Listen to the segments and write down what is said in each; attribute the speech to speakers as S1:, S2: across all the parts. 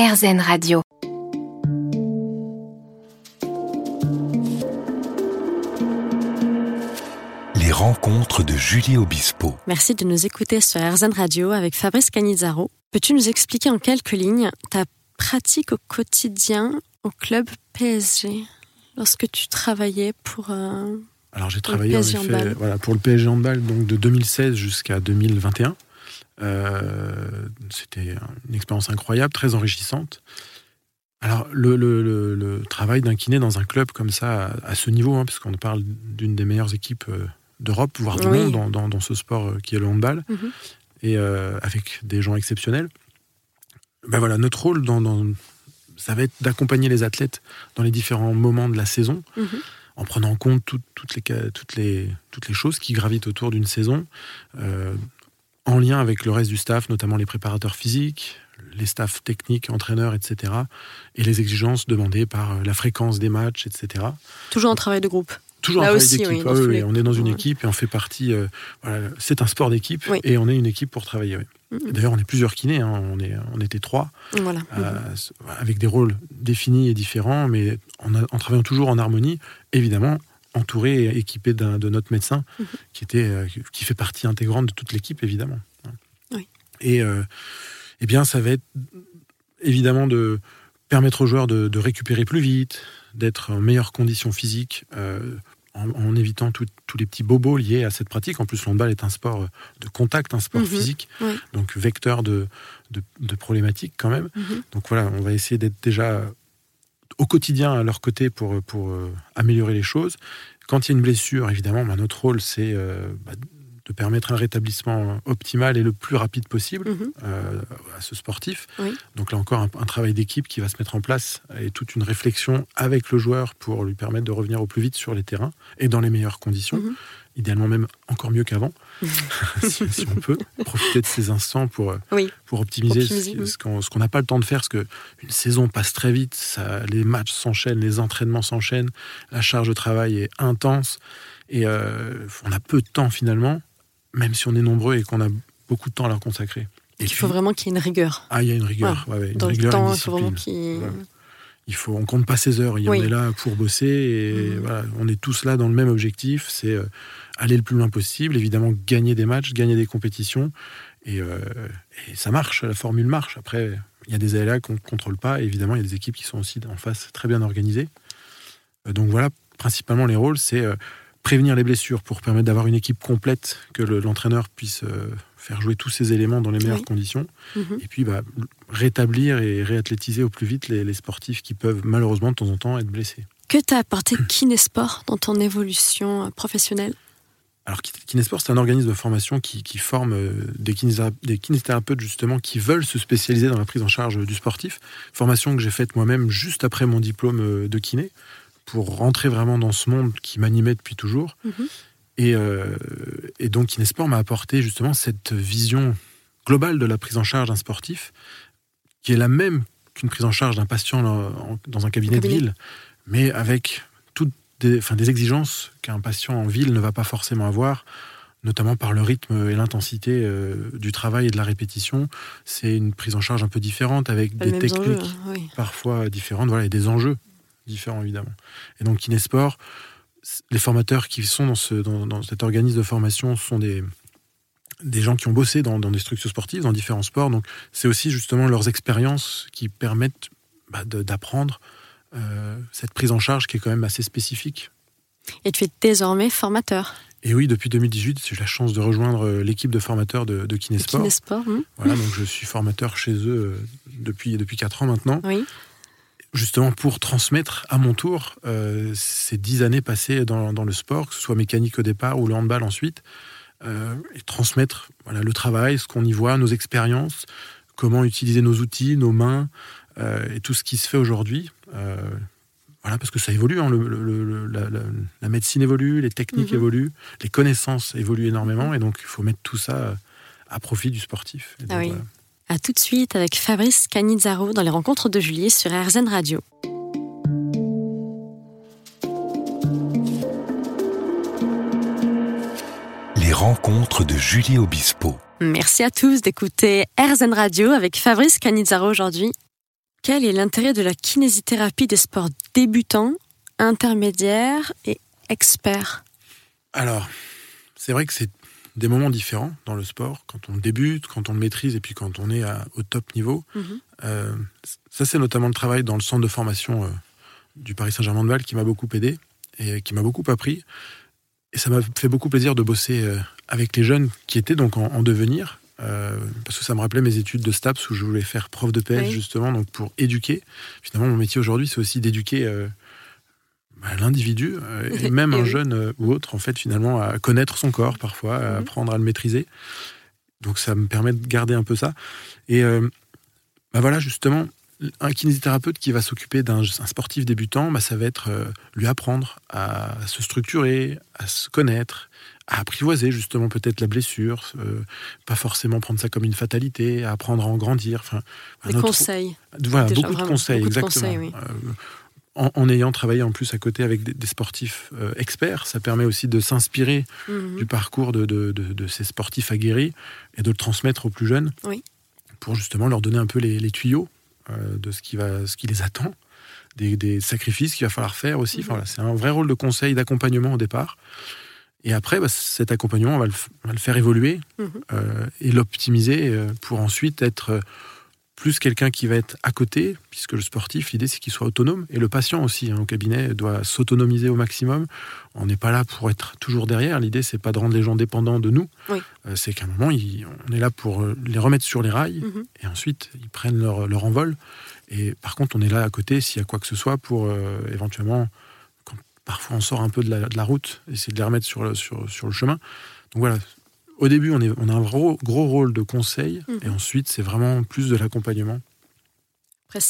S1: RZN Radio.
S2: Les rencontres de Julie Obispo.
S3: Merci de nous écouter sur RZN Radio avec Fabrice Canizzaro. Peux-tu nous expliquer en quelques lignes ta pratique au quotidien au club PSG lorsque tu travaillais pour euh,
S4: Alors j'ai
S3: le
S4: travaillé en
S3: PSG
S4: effet,
S3: handball?
S4: voilà, pour le PSG handball donc de 2016 jusqu'à 2021. Euh, C'était une expérience incroyable, très enrichissante. Alors le, le- le- le travail d'un kiné dans un club comme ça à, à ce niveau, hein, puisqu'on parle d'une des meilleures équipes euh, d'Europe, voire du
S3: Oui.
S4: monde dans, dans- dans ce sport euh, qui est le handball,
S3: Mhm.
S4: et euh, avec des gens exceptionnels. Ben voilà, notre rôle dans, dans- ça va être d'accompagner les athlètes dans les différents moments de la saison,
S3: Mhm.
S4: en prenant en compte tout- toutes, les, ca- toutes, les, toutes les choses qui gravitent autour d'une saison, euh, en lien avec le reste du staff, notamment les préparateurs physiques, les staffs techniques, entraîneurs, etc., et les exigences demandées par euh, la fréquence des matchs, etc.
S3: toujours en travail de groupe.
S4: Toujours
S3: Là
S4: un travail d'équipe.
S3: oui,
S4: Ah oui, on est dans une équipe et on fait partie. euh, voilà, c'est un sport d'équipe
S3: Oui.
S4: et on est une équipe pour travailler. D'ailleurs, on est plusieurs kinés. hein, on, est, on était trois,
S3: Voilà.
S4: euh, avec des rôles définis et différents, mais en, en travaillant toujours en harmonie, évidemment entouré et équipé d'un- de notre médecin,
S3: Mhm.
S4: qui était, euh, qui fait partie intégrante de toute l'équipe, évidemment.
S3: Oui.
S4: Et euh, eh bien, ça va être évidemment de permettre aux joueurs de, de récupérer plus vite, d'être en meilleures conditions physiques, euh, en, en évitant tous les petits bobos liés à cette pratique. En plus, le handball est un sport de contact, un sport
S3: Mhm.
S4: physique,
S3: Oui.
S4: donc vecteur de, de, de problématiques quand même.
S3: Mhm.
S4: Donc voilà, on va essayer d'être déjà au quotidien à leur côté pour, euh, améliorer les choses. Quand il y a une blessure, évidemment, bah, notre rôle, c'est euh, bah, de permettre un rétablissement optimal et le plus rapide possible
S3: Mhm.
S4: euh, à ce sportif.
S3: Oui.
S4: Donc là encore, un, un travail d'équipe qui va se mettre en place et toute une réflexion avec le joueur pour lui permettre de revenir au plus vite sur les terrains et dans les meilleures conditions.
S3: Mhm.
S4: Idéalement même encore mieux qu'avant, si, si on peut profiter de ces instants pour, euh,
S3: Oui.
S4: pour optimiser,
S3: Optimiser,
S4: ce,
S3: oui.
S4: ce qu'on n'a pas le temps de faire, parce que une saison passe très vite, ça, les matchs s'enchaînent, les entraînements s'enchaînent, la charge de travail est intense, et euh, on a peu de temps finalement, même si on est nombreux et qu'on a beaucoup de temps à leur consacrer. Et
S3: Il faut vraiment qu'il y ait une rigueur.
S4: Ah, il y a une rigueur, ouais, ouais, une
S3: Dans le
S4: une
S3: temps, il faut vraiment qu'il.
S4: Il faut, on compte pas ses heures, il-
S3: Oui.
S4: on est là pour bosser et voilà, on est tous là dans le même objectif, c'est euh, aller le plus loin possible, évidemment gagner des matchs, gagner des compétitions et, euh, et ça marche, la formule marche. Après, il y a des aléas qu'on ne contrôle pas et évidemment il y a des équipes qui sont aussi en face très bien organisées. Euh, donc voilà, principalement les rôles, c'est prévenir les blessures pour permettre d'avoir une équipe complète, que le- l'entraîneur puisse euh, faire jouer tous ces éléments dans les meilleures
S3: Oui.
S4: conditions.
S3: Mhm.
S4: Et puis bah, rétablir et réathlétiser au plus vite les, les sportifs qui peuvent malheureusement de temps en temps être blessés.
S3: Que t'a apporté Kinesport dans ton évolution euh, professionnelle?
S4: Alors Ki- Kinesport, c'est un organisme de formation qui, qui forme euh, des, des kinésithérapeutes justement qui veulent se spécialiser dans la prise en charge du sportif. Formation que j'ai faite moi-même juste après mon diplôme de kiné pour rentrer vraiment dans ce monde qui m'animait depuis toujours.
S3: Mhm.
S4: Et, euh, et donc Kinesport m'a apporté justement cette vision globale de la prise en charge d'un sportif qui est la même qu'une prise en charge d'un patient en- dans un cabinet,
S3: Cabinet.
S4: de ville, mais avec toutes des, enfin, des exigences qu'un patient en ville ne va pas forcément avoir, notamment par le rythme et l'intensité euh, du travail et de la répétition. C'est une prise en charge un peu différente avec
S3: Pas
S4: des techniques
S3: enjeux, hein, oui.
S4: parfois différentes, voilà, et des enjeux différents évidemment. Et donc Kinesport, les formateurs qui sont dans, ce, dans, dans cet organisme de formation sont des, des gens qui ont bossé dans, dans des structures sportives, dans différents sports. Donc c'est aussi justement leurs expériences qui permettent bah, d'apprendre euh, cette prise en charge qui est quand même assez spécifique.
S3: Et tu es désormais formateur.
S4: Et oui, depuis 2018, j'ai eu la chance de rejoindre euh, l'équipe de formateurs de, de Kinesport.
S3: Kinesport, hmm,
S4: Voilà, donc je suis formateur chez eux euh, depuis, depuis 4 ans maintenant.
S3: oui.
S4: Justement pour transmettre à mon tour euh, ces dix années passées dans, dans le sport, que ce soit mécanique au départ ou le handball ensuite, euh, et transmettre voilà, le travail, ce qu'on y voit, nos expériences, comment utiliser nos outils, nos mains, euh, et tout ce qui se fait aujourd'hui. Voilà, parce que ça évolue, hein, le- le- le- la, la- la médecine évolue, les techniques
S3: Mhm.
S4: évoluent, les connaissances évoluent énormément, et donc il faut mettre tout ça à profit du sportif. Et donc,
S3: Ah oui. À tout de suite avec Fabrice Canizzaro dans les rencontres de Julie sur RZN Radio.
S2: Les rencontres de Julie Obispo.
S3: Merci à tous d'écouter RZN Radio avec Fabrice Canizzaro aujourd'hui. Quel est l'intérêt de la kinésithérapie des sports débutants, intermédiaires et experts?
S4: Alors, c'est vrai que c'est des moments différents dans le sport, quand on débute, quand on le maîtrise et puis quand on est au top niveau.
S3: Mhm.
S4: Euh, ça, c'est notamment le travail dans le centre de formation euh, du Paris Saint-Germain-de-Val qui m'a beaucoup aidé et qui m'a beaucoup appris. Et ça m'a fait beaucoup plaisir de bosser euh, avec les jeunes qui étaient donc en, devenir, parce que ça me rappelait mes études de STAPS où je voulais faire prof de PS justement, donc pour éduquer. Finalement, mon métier aujourd'hui, c'est aussi d'éduquer bah, l'individu, et même un jeune ou autre, en fait, finalement, à connaître son corps parfois, à mhm. apprendre à le maîtriser. Donc ça me permet de garder un peu ça. Et bah voilà, justement, un kinésithérapeute qui va s'occuper d'un sportif débutant, bah ça va être euh, lui apprendre à se structurer, à se connaître, à apprivoiser justement peut-être la blessure, euh, pas forcément prendre ça comme une fatalité, à apprendre à en grandir. Enfin,
S3: Des conseils.
S4: Voilà, beaucoup de conseils, exactement. Euh, en, ayant travaillé en plus à côté avec des, sportifs experts, ça permet aussi de s'inspirer
S3: mhm.
S4: du parcours de, de, de, ces sportifs aguerris et de le transmettre aux plus jeunes.
S3: Oui
S4: pour justement leur donner un peu les, tuyaux euh, de ce qui, va, ce qui les attend, des, sacrifices qu'il va falloir faire aussi. Enfin, c'est un vrai rôle de conseil, d'accompagnement au départ. Et après, bah, cet accompagnement, on va le, faire évoluer
S3: mhm.
S4: euh, et l'optimiser euh, pour ensuite être plus quelqu'un qui va être à côté, puisque le sportif, l'idée c'est qu'il soit autonome, et le patient aussi, hein, au cabinet, doit s'autonomiser au maximum. On n'est pas là pour être toujours derrière, l'idée c'est pas de rendre les gens dépendants de nous,
S3: euh,
S4: c'est qu'à un moment, on est là pour euh, les remettre sur les rails,
S3: mhm.
S4: et ensuite ils prennent leur, envol. Et par contre, on est là à côté s'il y a quoi que ce soit pour euh, éventuellement, quand parfois on sort un peu de la, route, essayer de les remettre sur le, sur, sur le chemin. Donc voilà, au début, on, est, on a un gros, gros rôle de conseil,
S3: mhm.
S4: et ensuite, c'est vraiment plus de l'accompagnement.
S3: Après,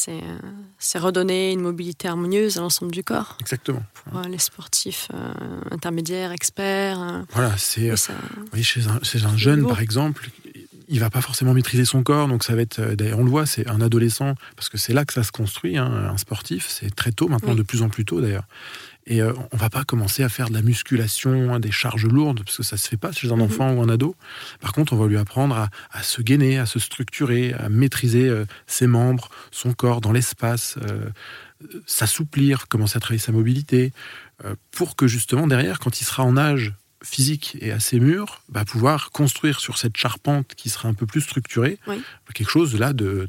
S3: c'est redonner une mobilité harmonieuse à l'ensemble du corps.
S4: Exactement.
S3: Pour euh, les sportifs euh, intermédiaires, experts. Euh,
S4: voilà, c'est. Oui, chez, un, chez un jeune, par exemple, il va pas forcément maîtriser son corps, donc ça va être, d'ailleurs on le voit, c'est un adolescent, parce que c'est là que ça se construit, hein, un sportif, c'est très tôt, maintenant de plus en plus tôt d'ailleurs. Et euh, on va pas commencer à faire de la musculation, hein, des charges lourdes, parce que ça se fait pas chez un mhm. enfant ou un ado. Par contre, on va lui apprendre à, se gainer, à se structurer, à maîtriser euh, ses membres, son corps dans l'espace, euh, s'assouplir, commencer à travailler sa mobilité, pour que justement derrière, quand il sera en âge physique et assez mûr, va pouvoir construire sur cette charpente qui sera un peu plus structurée quelque chose là de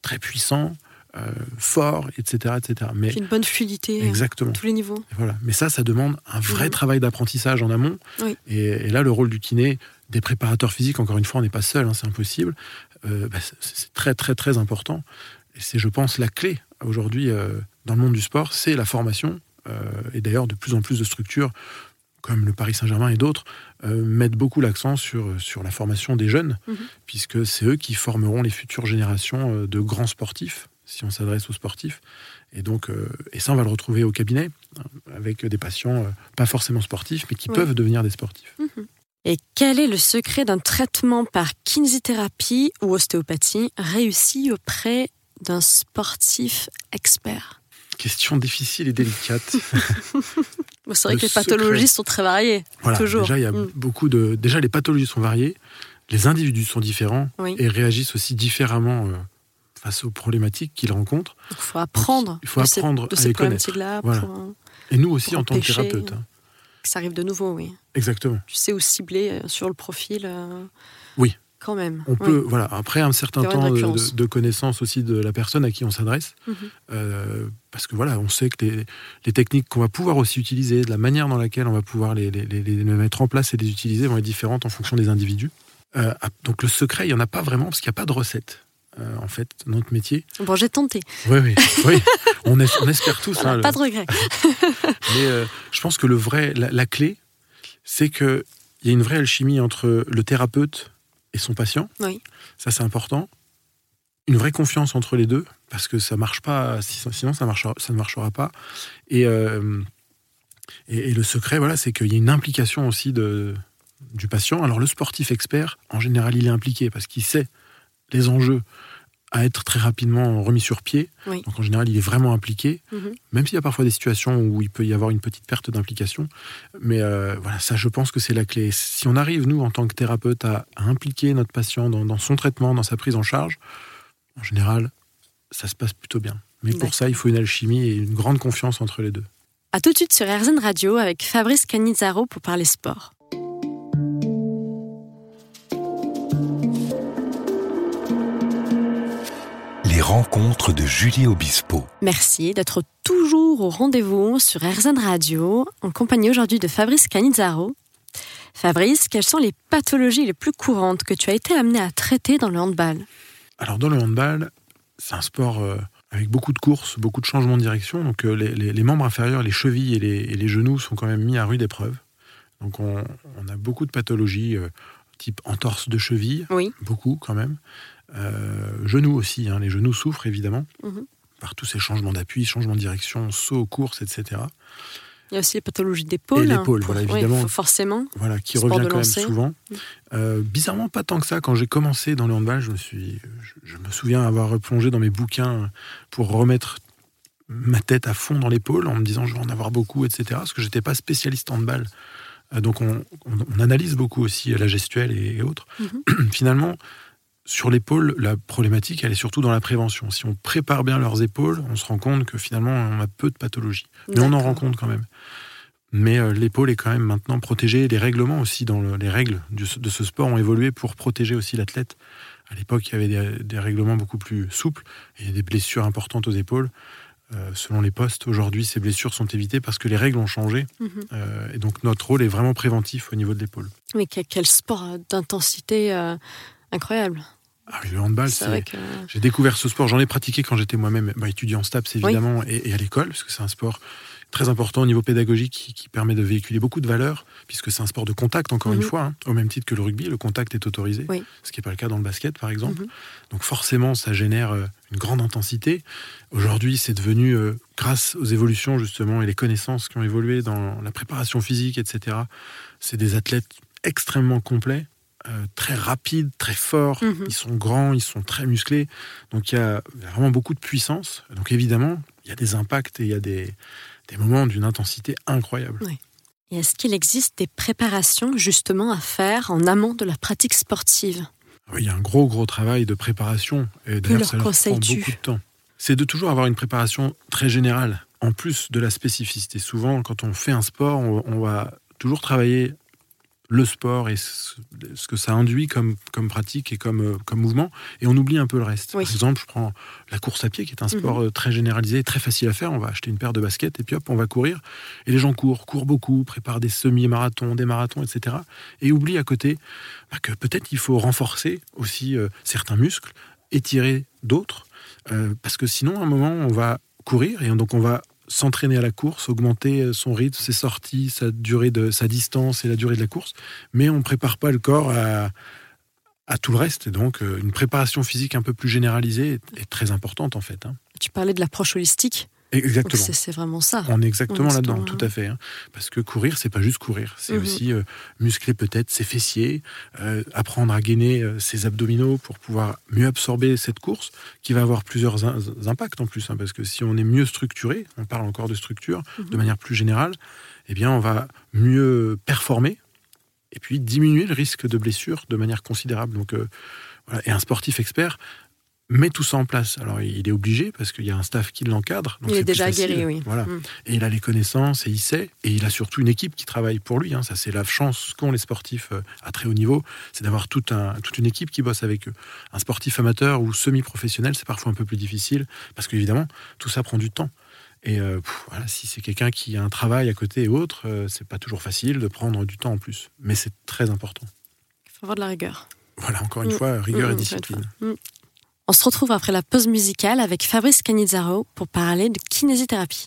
S4: très puissant, euh, fort, etc., etc.
S3: Mais une bonne fluidité
S4: euh, exactement.
S3: à tous les niveaux.
S4: Voilà. Mais ça, ça demande un vrai mhm. travail d'apprentissage en amont. Et, là, le rôle du kiné, des préparateurs physiques, encore une fois, on n'est pas seul, hein, c'est impossible. Euh, bah, c'est très, très, très important. Et c'est, je pense, la clé aujourd'hui dans le monde du sport, c'est la formation. et d'ailleurs, de plus en plus de structures comme le Paris Saint-Germain et d'autres, mettent beaucoup l'accent sur, sur la formation des jeunes,
S3: mhm.
S4: puisque c'est eux qui formeront les futures générations de grands sportifs si on s'adresse aux sportifs. Et donc, euh, et ça, on va le retrouver au cabinet hein, avec des patients euh, pas forcément sportifs, mais qui peuvent devenir des sportifs.
S3: Mhm. Et quel est le secret d'un traitement par kinésithérapie ou ostéopathie réussi auprès d'un sportif expert?
S4: Question difficile et délicate.
S3: c'est vrai que les pathologies sont très variées. toujours.
S4: Déjà, il y a mm. beaucoup de. Déjà, les pathologies sont variées, les individus sont différents et réagissent aussi différemment. Euh, face aux problématiques qu'ils rencontrent.
S3: il faut apprendre.
S4: il faut apprendre
S3: de
S4: à les connaître. Et nous aussi en tant que thérapeute. Hein.
S3: Que ça arrive de nouveau, oui.
S4: Exactement.
S3: Tu sais où cibler euh, sur le profil. Euh,
S4: oui.
S3: Quand même.
S4: On peut, voilà, après un certain temps de, connaissance aussi de la personne à qui on s'adresse,
S3: mhm.
S4: euh, parce que voilà, on sait que les, techniques qu'on va pouvoir aussi utiliser, de la manière dans laquelle on va pouvoir les, les, mettre en place et les utiliser vont être différentes en fonction des individus. donc le secret, il n'y en a pas vraiment parce qu'il n'y a pas de recette. Euh, en fait, notre métier.
S3: Bon, j'ai tenté.
S4: Oui, oui, oui. on, espère tous.
S3: Hein, pas de regret.
S4: Mais euh, je pense que le vrai, la, clé, c'est qu'il y a une vraie alchimie entre le thérapeute et son patient.
S3: Oui.
S4: Ça, c'est important. Une vraie confiance entre les deux, parce que ça marche pas, sinon ça, marchera, ça ne marchera pas. Et, euh, et, le secret, voilà, c'est qu'il y a une implication aussi de, du patient. Alors le sportif expert, en général, il est impliqué parce qu'il sait les enjeux à être très rapidement remis sur pied. Donc en général, il est vraiment impliqué,
S3: mhm.
S4: même s'il y a parfois des situations où il peut y avoir une petite perte d'implication. Mais euh, voilà, ça, je pense que c'est la clé. Si on arrive, nous, en tant que thérapeute, à, impliquer notre patient dans, son traitement, dans sa prise en charge, en général, ça se passe plutôt bien. Mais pour ça, il faut une alchimie et une grande confiance entre les deux.
S3: A tout de suite sur RZN Radio avec Fabrice Canizzaro pour parler sport.
S2: Rencontres de Julie Obispo.
S3: Merci d'être toujours au rendez-vous sur RZN Radio en compagnie aujourd'hui de Fabrice Canizzaro. Fabrice, quelles sont les pathologies les plus courantes que tu as été amené à traiter dans le handball?
S4: Alors dans le handball, c'est un sport euh, avec beaucoup de courses, beaucoup de changements de direction. Donc euh, les, membres inférieurs, les chevilles et les, genoux sont quand même mis à rude épreuve. Donc on, a beaucoup de pathologies euh, type entorse de cheville,
S3: oui.
S4: beaucoup quand même. Genoux aussi, hein. les genoux souffrent évidemment
S3: mhm.
S4: par tous ces changements d'appui, changements de direction, sauts, courses, etc.
S3: Il y a aussi les pathologies d'épaule. Et
S4: l'épaule, voilà, évidemment.
S3: forcément.
S4: Voilà, qui revient quand même souvent. Mm. Euh, bizarrement, pas tant que ça. Quand j'ai commencé dans le handball, je me, suis, je, me souviens avoir replongé dans mes bouquins pour remettre ma tête à fond dans l'épaule en me disant je vais en avoir beaucoup, etc. Parce que j'étais pas spécialiste handball. Euh, donc on, analyse beaucoup aussi la gestuelle et, autres.
S3: Mm-hmm.
S4: Finalement, sur l'épaule, la problématique, elle est surtout dans la prévention. Si on prépare bien leurs épaules, on se rend compte que finalement, on a peu de pathologies. Mais on en rend compte quand même. Mais euh, l'épaule est quand même maintenant protégée. Les règlements aussi, dans les règles de ce sport ont évolué pour protéger aussi l'athlète. À l'époque, il y avait des, règlements beaucoup plus souples et des blessures importantes aux épaules. Euh, selon les postes, aujourd'hui, ces blessures sont évitées parce que les règles ont changé.
S3: Mhm.
S4: Euh, et donc, notre rôle est vraiment préventif au niveau de l'épaule.
S3: Mais quel sport d'intensité incroyable
S4: ah le handball, c'est. J'ai découvert ce sport, j'en ai pratiqué quand j'étais moi-même bah, étudiant en STAPS évidemment et, à l'école, parce que c'est un sport très important au niveau pédagogique qui, permet de véhiculer beaucoup de valeurs, puisque c'est un sport de contact, encore une mhm. fois, hein. au même titre que le rugby, le contact est autorisé, ce qui n'est pas le cas dans le basket, par exemple.
S3: Mhm.
S4: Donc forcément, ça génère euh, une grande intensité. Aujourd'hui, c'est devenu, euh, grâce aux évolutions justement et les connaissances qui ont évolué dans la préparation physique, etc., c'est des athlètes extrêmement complets euh, très rapides, très forts.
S3: Mhm.
S4: Ils sont grands, ils sont très musclés. Donc il y a vraiment beaucoup de puissance. Donc évidemment, il y a des impacts et il y a des, des moments d'une intensité incroyable.
S3: Et est-ce qu'il existe des préparations justement à faire en amont de la pratique sportive?
S4: Oui, il y a un gros, gros travail de préparation. Et d'ailleurs, ça leur prend beaucoup de temps. C'est de toujours avoir une préparation très générale, en plus de la spécificité. Souvent, quand on fait un sport, on va toujours travailler le sport et ce, que ça induit comme, comme pratique et comme, euh, comme mouvement, et on oublie un peu le reste. Par exemple, je prends la course à pied, qui est un sport mhm. euh, très généralisé, très facile à faire. On va acheter une paire de baskets et puis hop, on va courir. Et les gens courent, courent beaucoup, préparent des semi-marathons, des marathons, etc. Et oublient à côté bah, que peut-être il faut renforcer aussi euh, certains muscles, étirer d'autres, parce que sinon, à un moment, on va courir et donc on va s'entraîner à la course, augmenter son rythme, ses sorties, sa durée de sa distance et la durée de la course, mais on ne prépare pas le corps à, à tout le reste. Et donc, euh, une préparation physique un peu plus généralisée est, très importante en fait. Hein.
S3: Tu parlais de l'approche holistique.
S4: Exactement.
S3: C'est vraiment ça.
S4: On est exactement là-dedans, tout à fait. Hein. Parce que courir, c'est pas juste courir, c'est
S3: mhm.
S4: aussi euh, muscler peut-être ses fessiers, euh, apprendre à gainer euh, ses abdominaux pour pouvoir mieux absorber cette course, qui va avoir plusieurs impacts en plus. Hein, parce que si on est mieux structuré, on parle encore de structure, de
S3: mhm.
S4: manière plus générale, eh bien, on va mieux performer et puis diminuer le risque de blessure de manière considérable. Donc, voilà. Et un sportif expert met tout ça en place. Alors, il est obligé parce qu'il y a un staff qui l'encadre.
S3: Il est, déjà guéri, oui.
S4: Voilà.
S3: Mm.
S4: Et il a les connaissances et il sait. Et il a surtout une équipe qui travaille pour lui. Hein. Ça, c'est la chance qu'ont les sportifs euh, à très haut niveau. C'est d'avoir tout un, toute une équipe qui bosse avec eux. Un sportif amateur ou semi-professionnel, c'est parfois un peu plus difficile parce qu'évidemment, tout ça prend du temps. Et euh, voilà, si c'est quelqu'un qui a un travail à côté et autre, euh, c'est pas toujours facile de prendre du temps en plus. Mais c'est très important.
S3: Il faut avoir de la rigueur.
S4: Voilà, encore une mm. fois, rigueur et mm, discipline.
S3: On se retrouve après la pause musicale avec Fabrice Canizzaro pour parler de kinésithérapie.